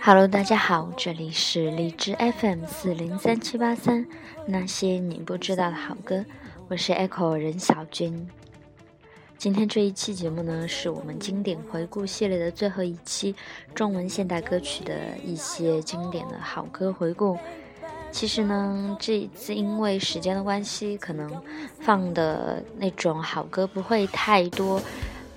Hello，大家好，这里是荔枝 FM 四零三七八三，那些你不知道的好歌，我是 Echo 任小军。今天这一期节目呢，是我们经典回顾系列的最后一期，中文现代歌曲的一些经典的好歌回顾。其实呢，这一次因为时间的关系，可能放的那种好歌不会太多。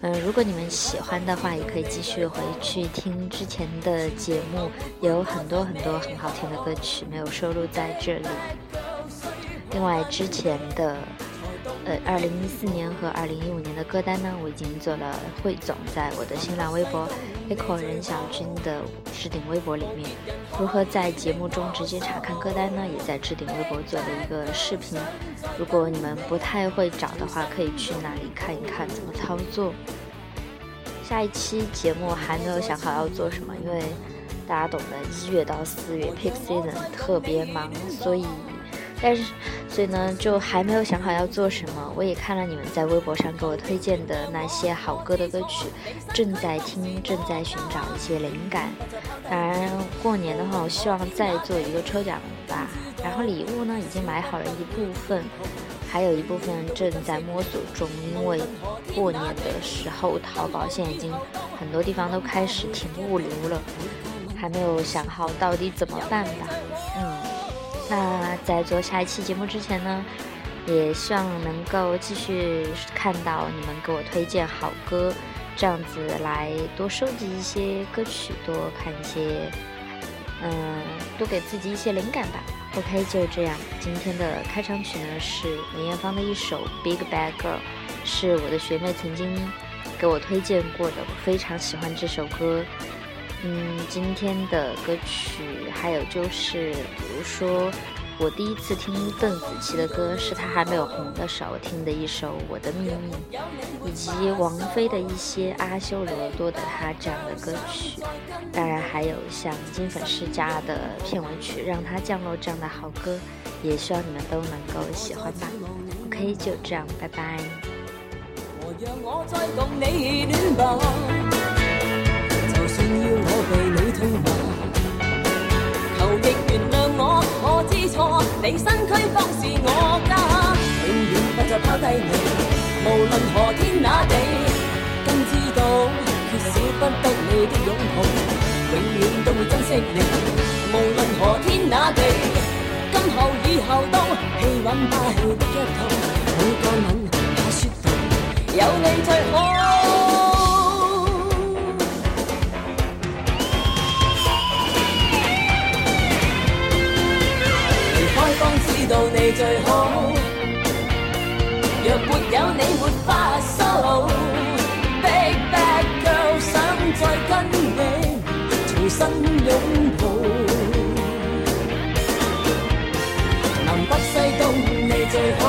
嗯，如果你们喜欢的话，也可以继续回去听之前的节目，有很多很多很好听的歌曲没有收录在这里。另外，之前的。呃，二零一四年和二零一五年的歌单呢，我已经做了汇总，在我的新浪微博 echo 任小军的置顶微博里面。如何在节目中直接查看歌单呢？也在置顶微博做了一个视频。如果你们不太会找的话，可以去那里看一看怎么操作。下一期节目还没有想好要做什么，因为大家懂得，一月到四月 peak season 特别忙，所以。但是，所以呢，就还没有想好要做什么。我也看了你们在微博上给我推荐的那些好歌的歌曲，正在听，正在寻找一些灵感。当然，过年的话，我希望再做一个抽奖吧。然后礼物呢，已经买好了一部分，还有一部分正在摸索中。因为过年的时候，淘宝现在已经很多地方都开始停物流了，还没有想好到底怎么办吧。那在做下一期节目之前呢，也希望能够继续看到你们给我推荐好歌，这样子来多收集一些歌曲，多看一些，嗯，多给自己一些灵感吧。OK，就这样。今天的开场曲呢是梅艳芳的一首《Big Bad Girl》，是我的学妹曾经给我推荐过的，我非常喜欢这首歌。嗯，今天的歌曲还有就是，比如说，我第一次听邓紫棋的歌是她还没有红的时候听的一首《我的秘密》，以及王菲的一些阿修罗多的她这样的歌曲，当然还有像金粉世家的片尾曲《让它降落》这样的好歌，也希望你们都能够喜欢吧。OK，就这样，拜拜。我让我再共你暖要我被你痛骂，求亦原谅我，我知错，你身躯方是我家，永远不再抛低你，无论何天哪地，更知道缺少不得你的拥抱，永远都会珍惜你，无论何天哪地，今后以后都气韵霸气的一套，每个吻怕说透，有你最好。最好，若没有你没法收。Big bad girl，想再跟你重新拥抱。南北西东你最好，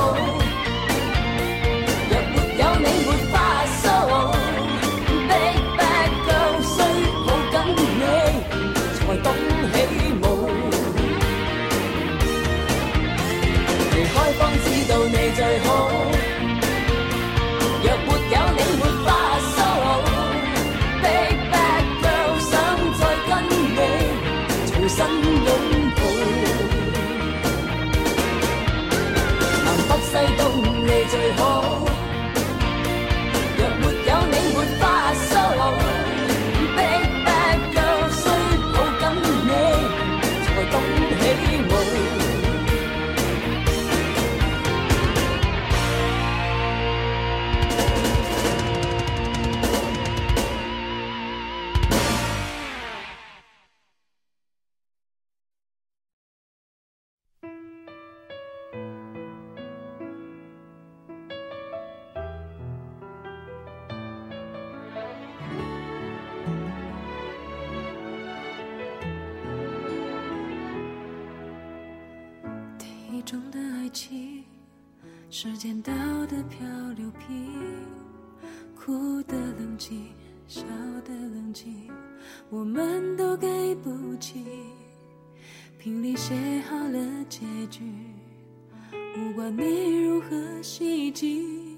迹，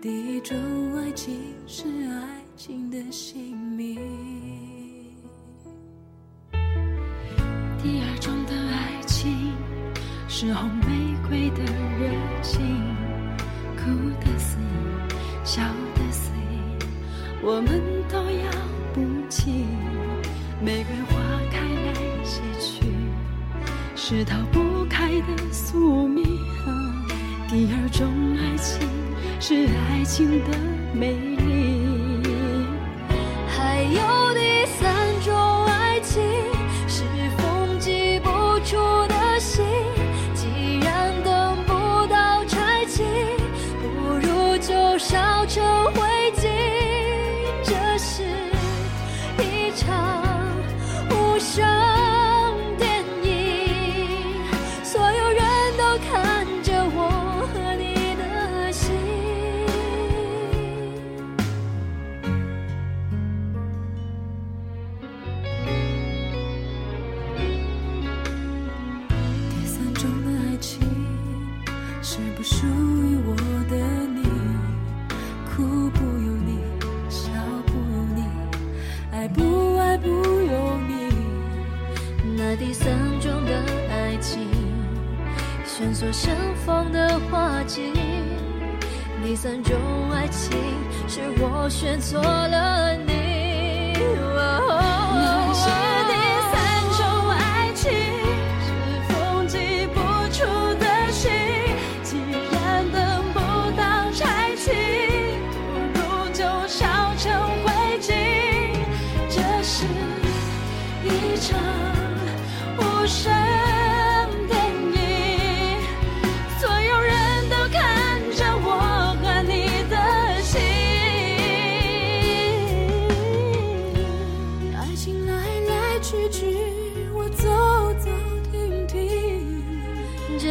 第一种爱情是爱情的姓名，第二种的爱情是红玫瑰的热情，哭的死，笑的死，我们都要不起。玫瑰花开来谢去，是逃不开的宿命。第二种爱情是爱情的美丽。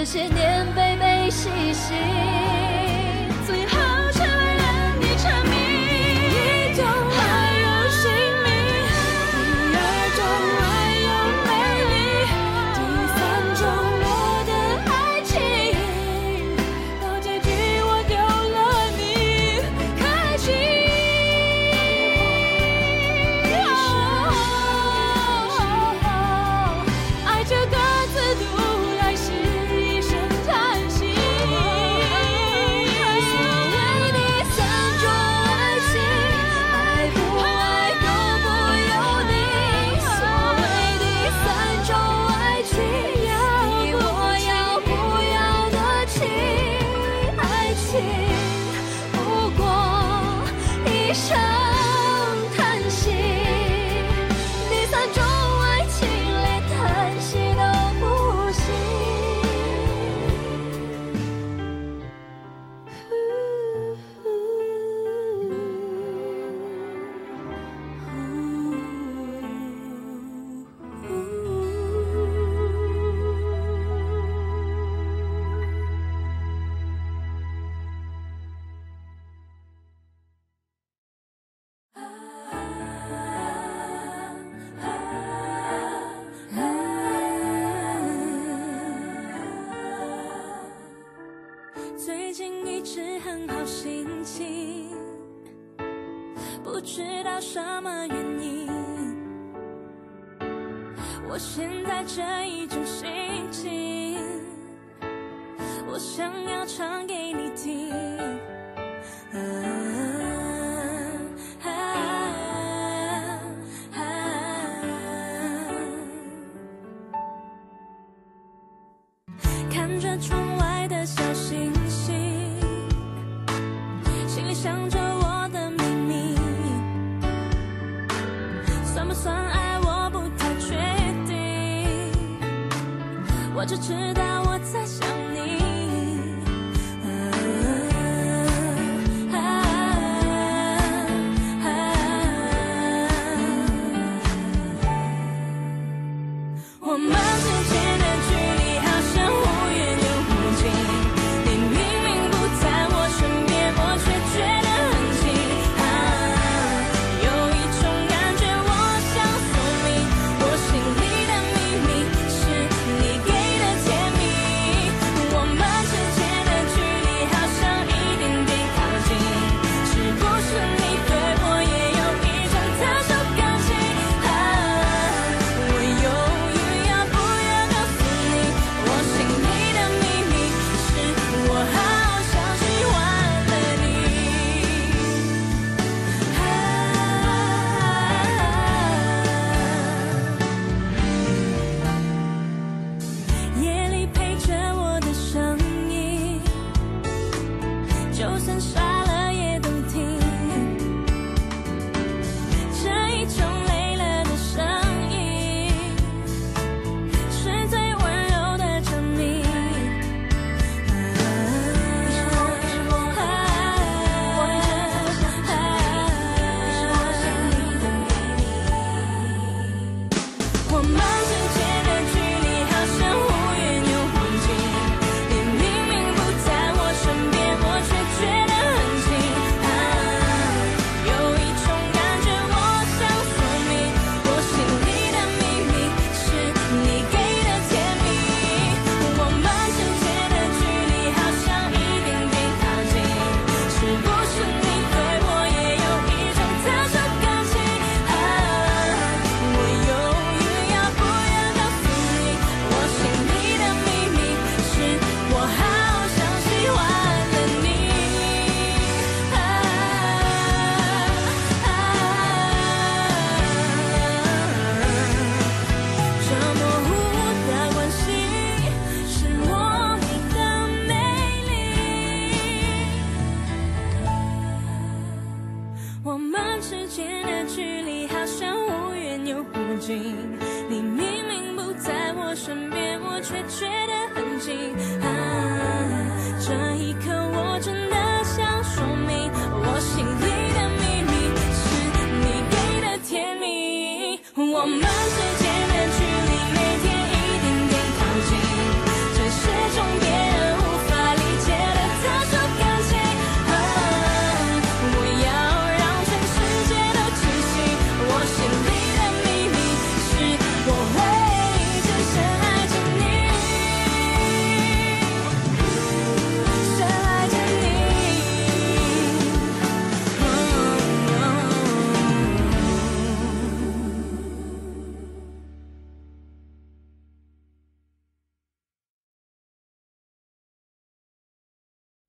这些年悲悲喜喜。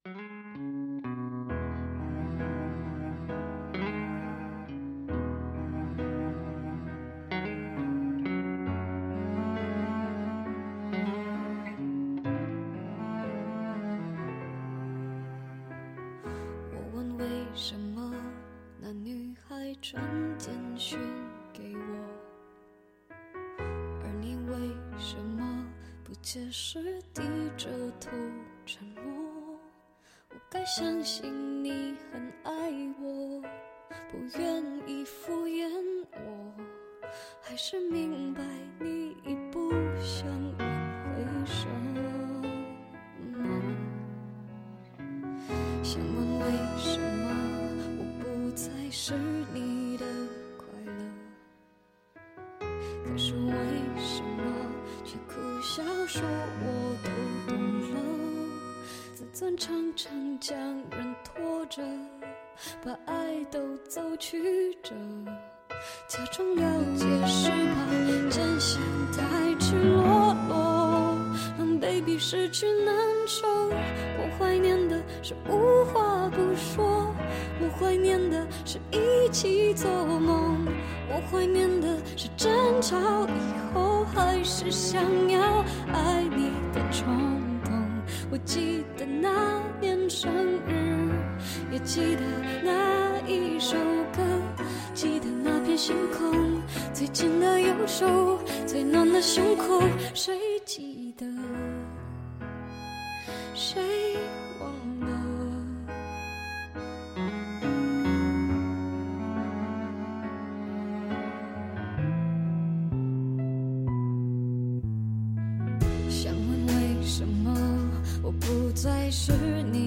我问为什么那女孩传简讯给我而你为什么不解释低着头沉默？相信你很爱我不愿意敷衍我还是明白你已不想失去难受我怀念的是无话不说我怀念的是一起做梦。我怀念的是争吵以后还是想要爱你的冲动。我记得那年生日也记得是你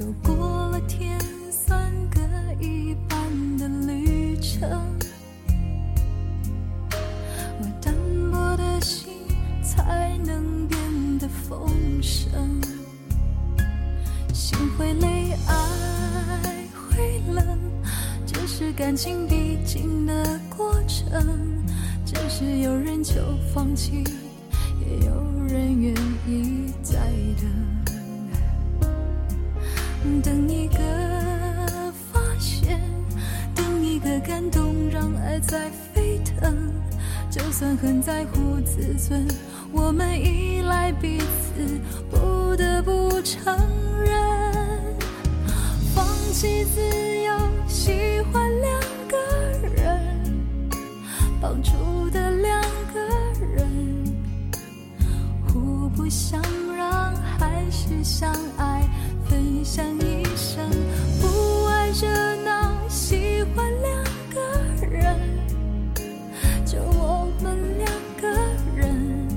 走过了天，算个一半的旅程。我淡薄的心才能变得丰盛，心会累，爱会冷，这是感情必经的过程。只是有人就放弃，也有人愿意再等。等一个发现，等一个感动，让爱在沸腾。就算很在乎自尊，我们依赖彼此，不得不承认，放弃自由，喜欢两个人，绑住的两个人，互不相让，还是相爱，分享不爱热闹，喜欢两个人。就我们两个人，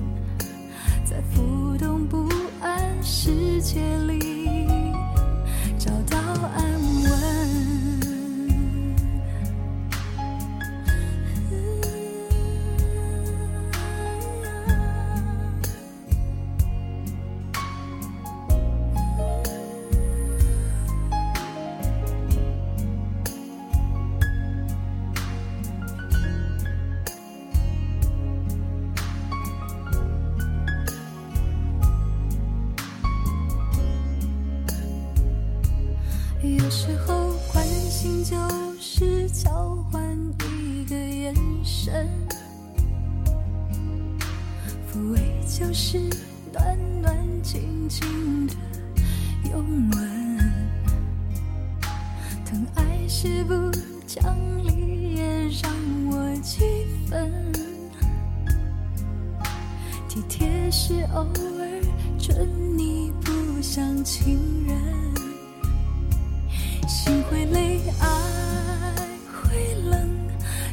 在浮动不安世界里抚慰就是暖暖静静的拥吻，疼爱是不讲理也让我几分，体贴是偶尔准你不像情人。心会累，爱，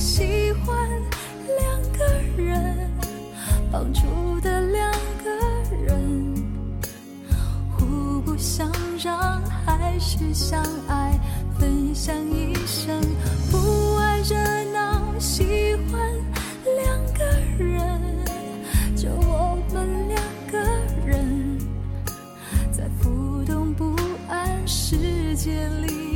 喜欢两个人，绑住的两个人，互不相让，还是相爱，分享一生，不爱热闹，喜欢两个人。就我们两个人，在浮动不安世界里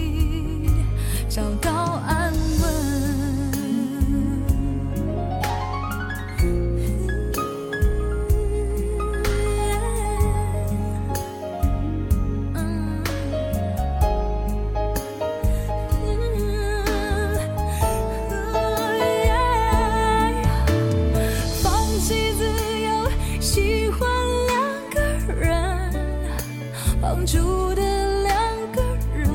绑住的两个人，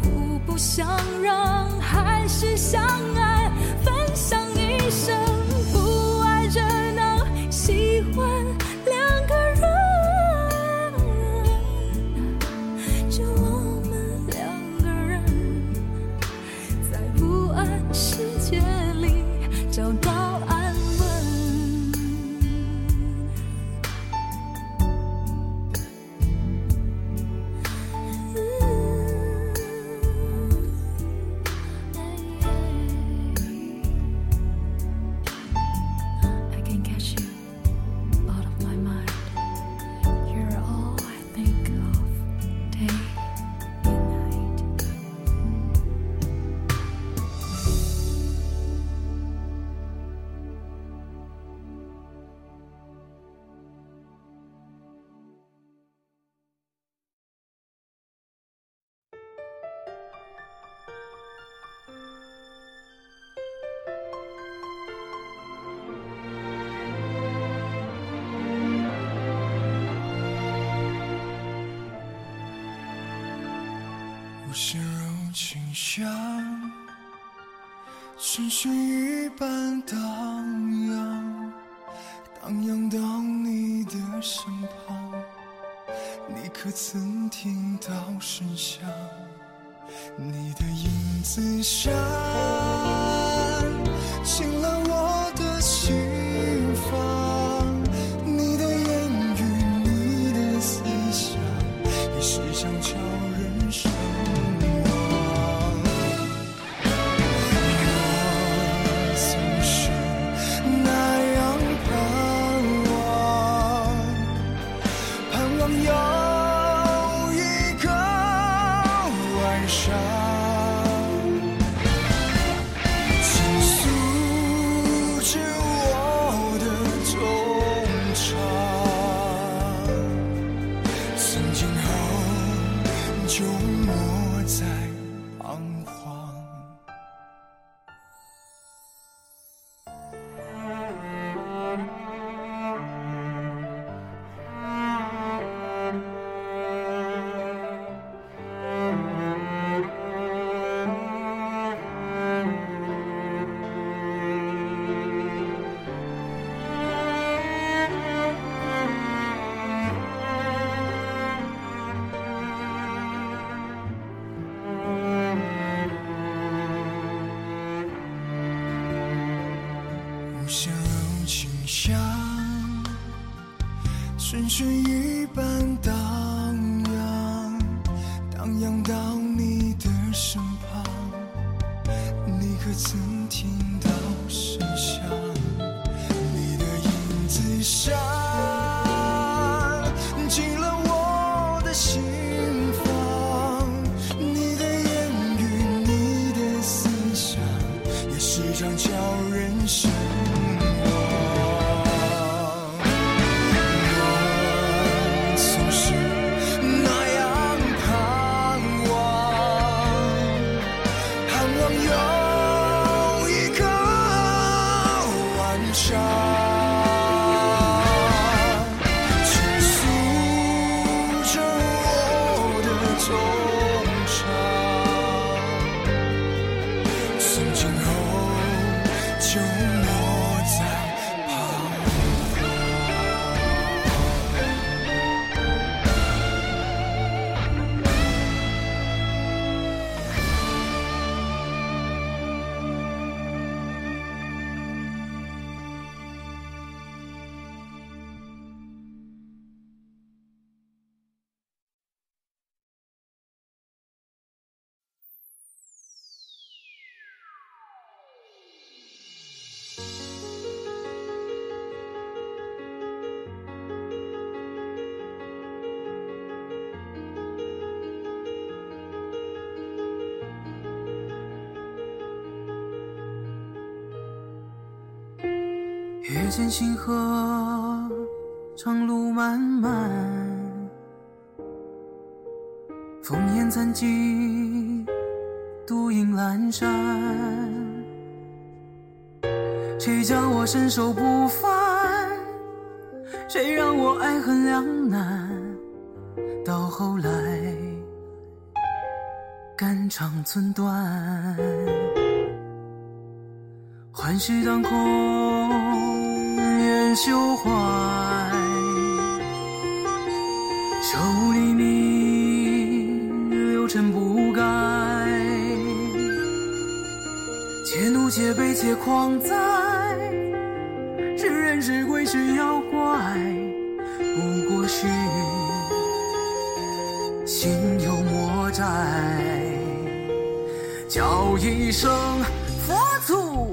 互不相让，还是相下。线星河，长路漫漫，烽烟残迹，独影阑珊。谁叫我身手不凡？谁让我爱恨两难？到后来，肝肠寸断，幻世当空。胸怀，手里你六尘不改，且怒且悲且狂哉，是人是鬼是妖怪，不过是心有魔债，叫一声佛祖。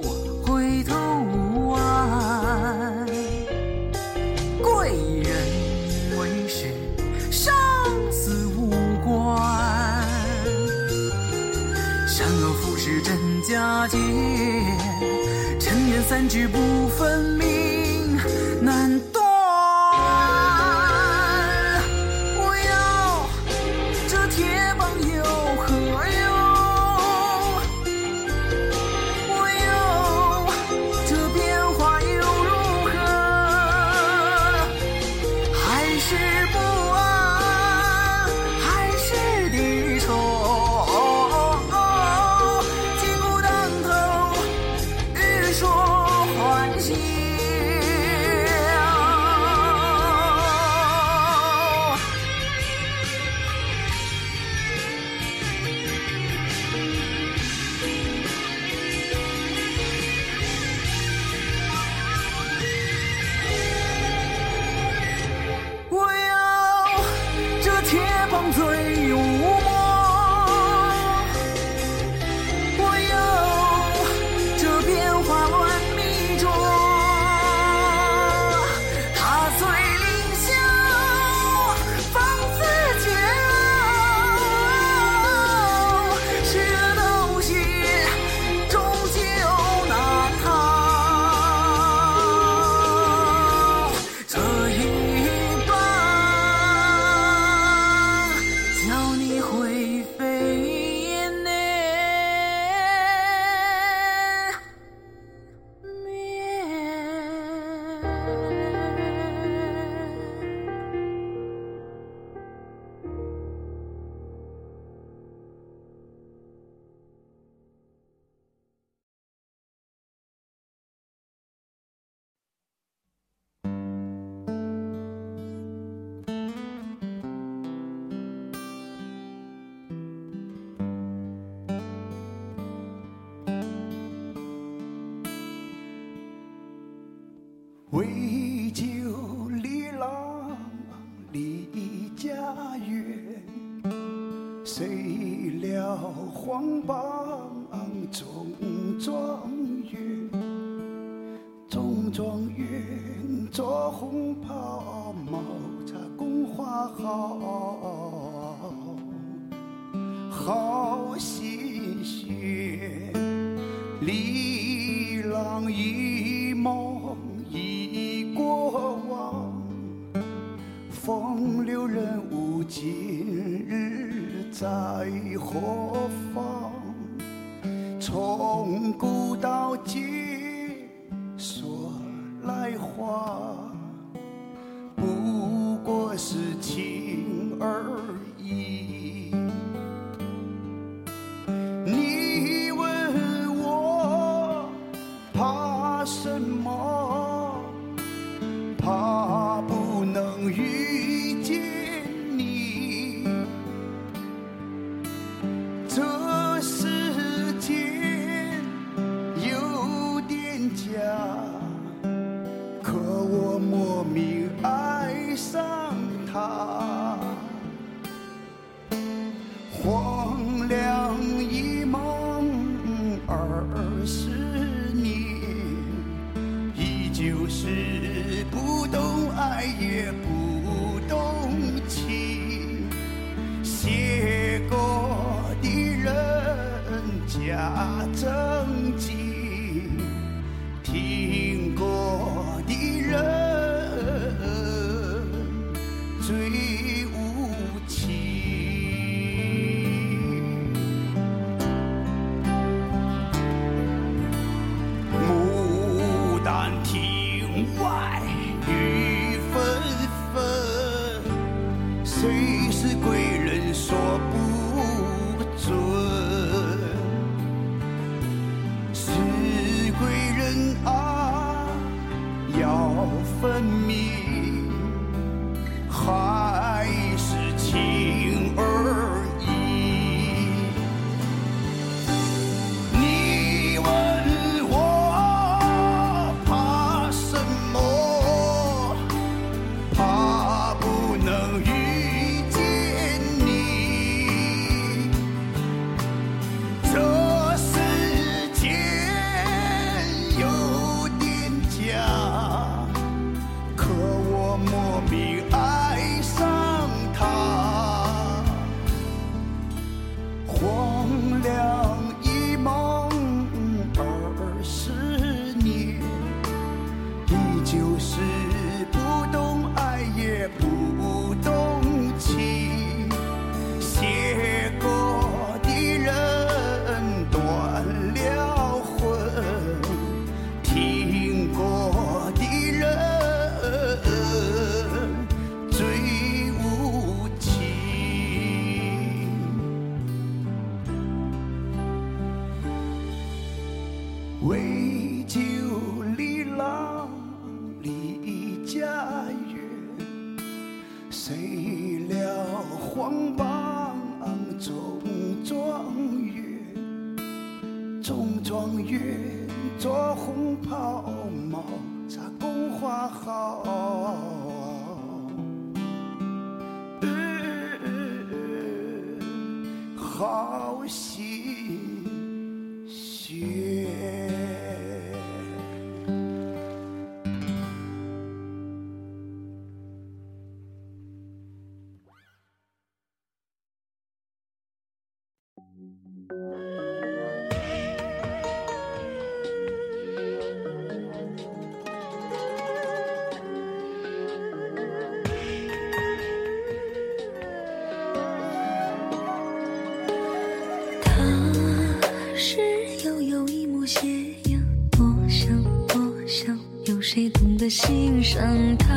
知不黄粱一梦二十年，依旧是不懂爱也不懂情，写歌的人家怎？等待。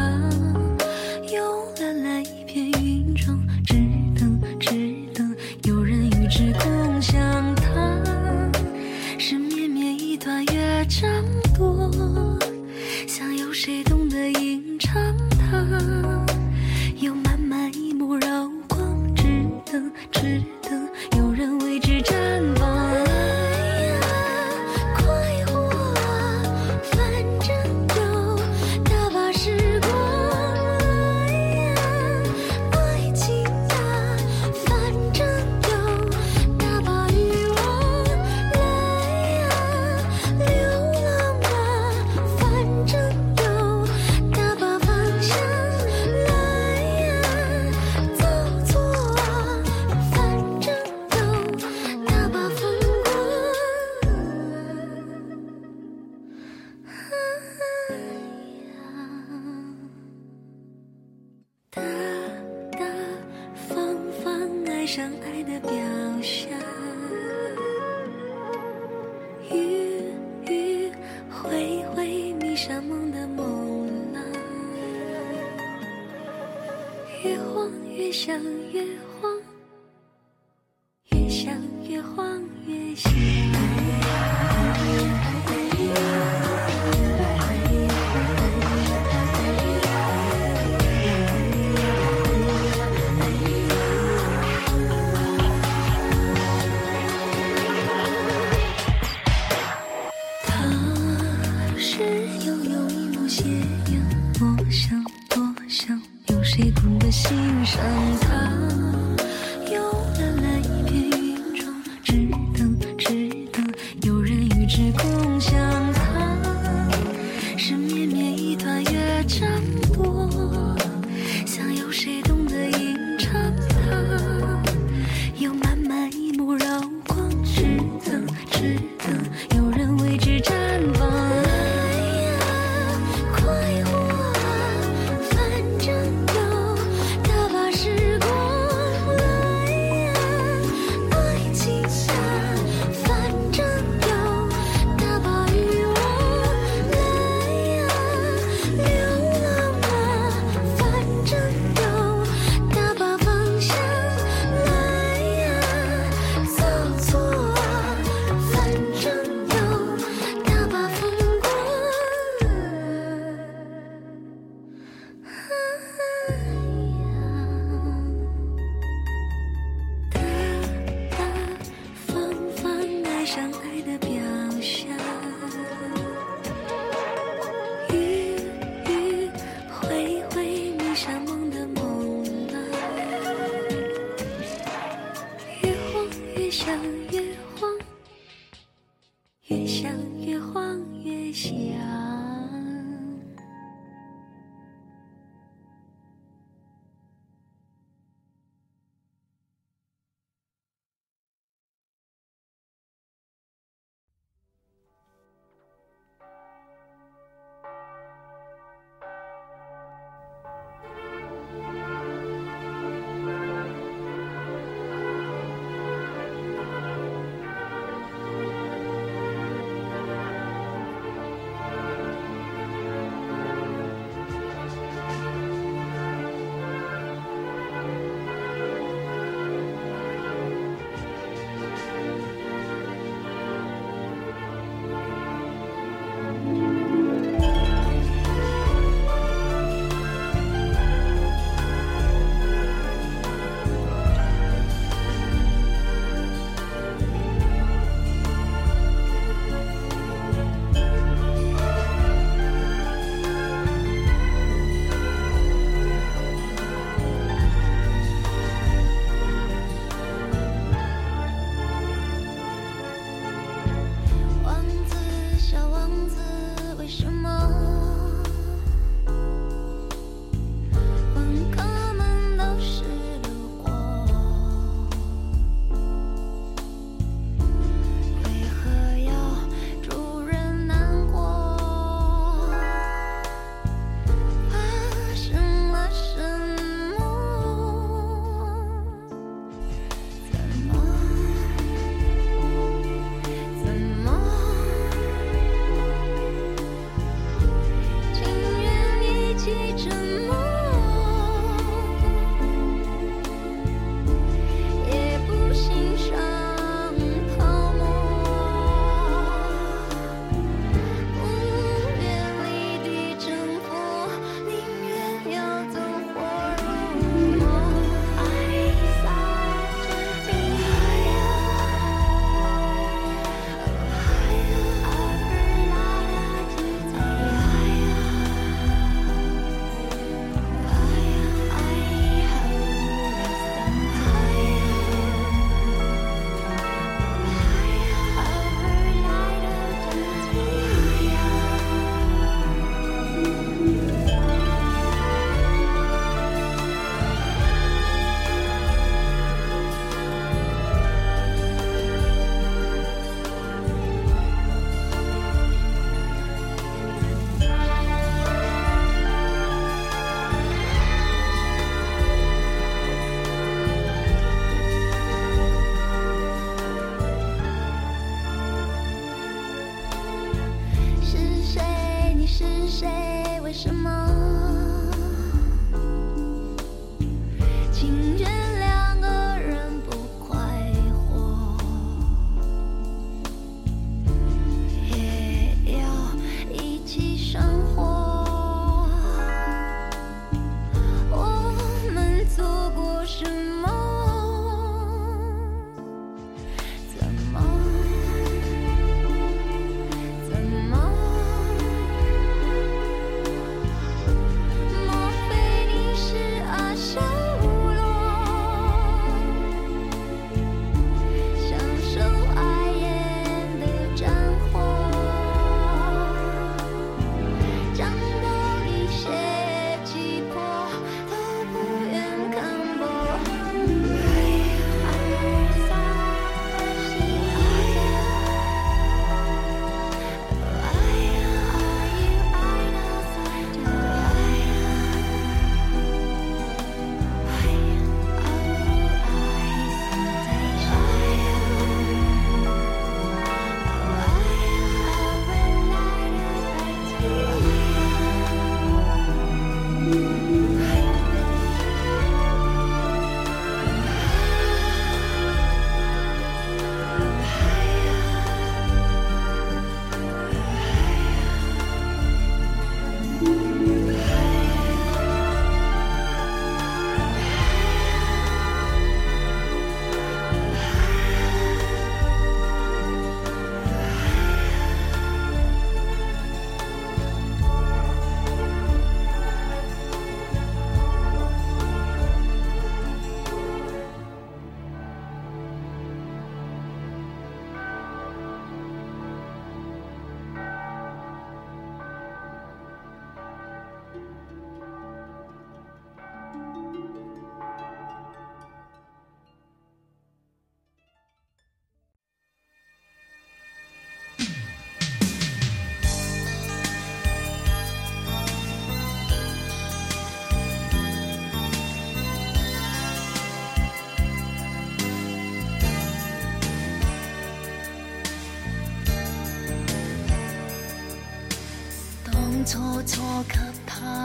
是谁？为什么？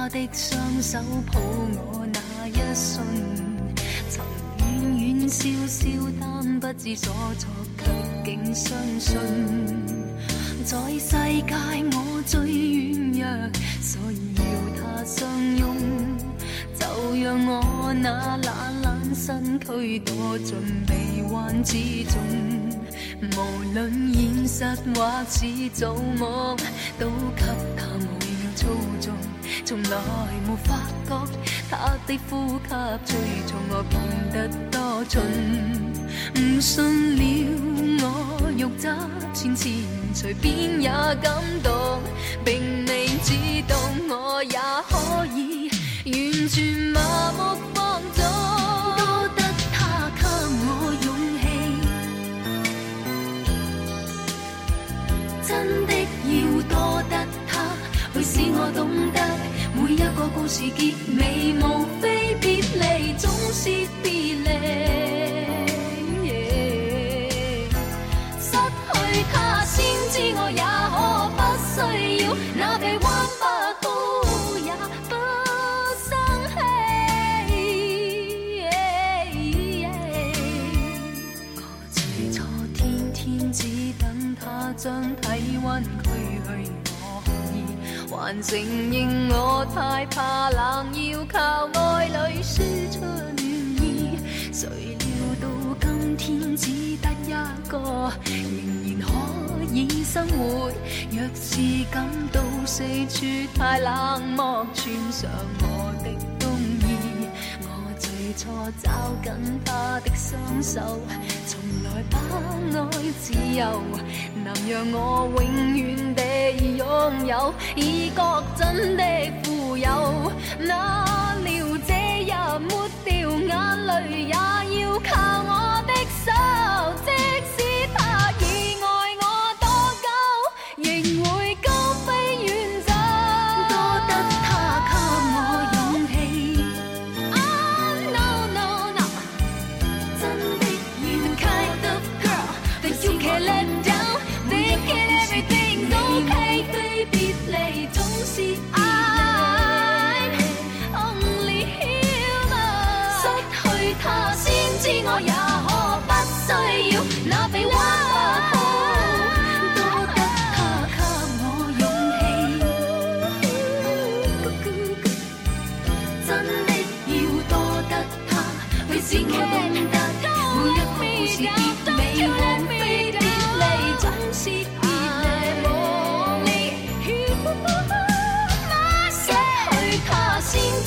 他的双手抱我那一瞬，曾远远笑笑，但不知所措，却竟相信，在世界我最软弱，所以要他相拥。就让我那懒懒身躯躲进臂弯之中，无论现实或是做梦，都给他。從來沒發覺他的呼吸催促我變得多蠢，唔信了我肉質纖纖，隨便也感動，並未知道我也可以完全麻木放縱。多得他給我勇氣。真的要多得他，会使我懂得一个故事结尾无非别离总是别离。以還承认我太怕冷，要靠爱里输出暖意。谁料到今天只得一个，仍然可以生活。若是感到四处太冷漠，穿上我的冬衣。我最初找紧他的双手，从来不爱自由，能让我永远地拥有，已觉真的富有。哪料这日抹掉眼泪，也要靠我的手，即使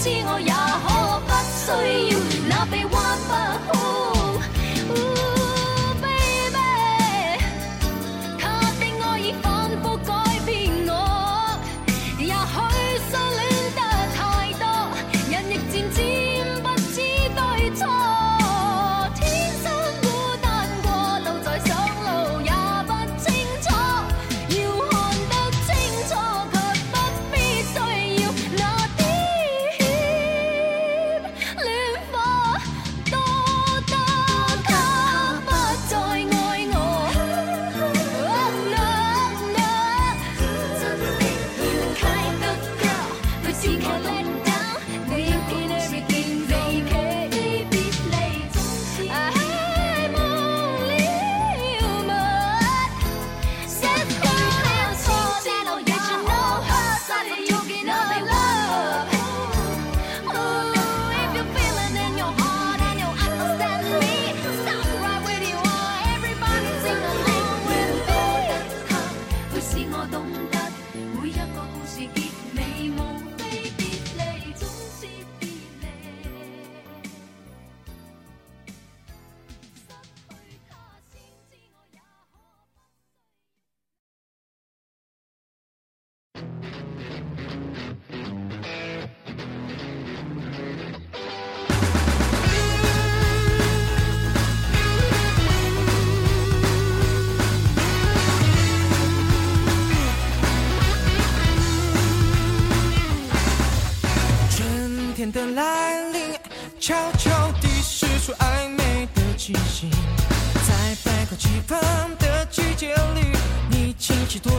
知我也可不需要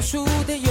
清奇脱俗的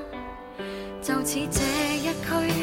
就似这一区。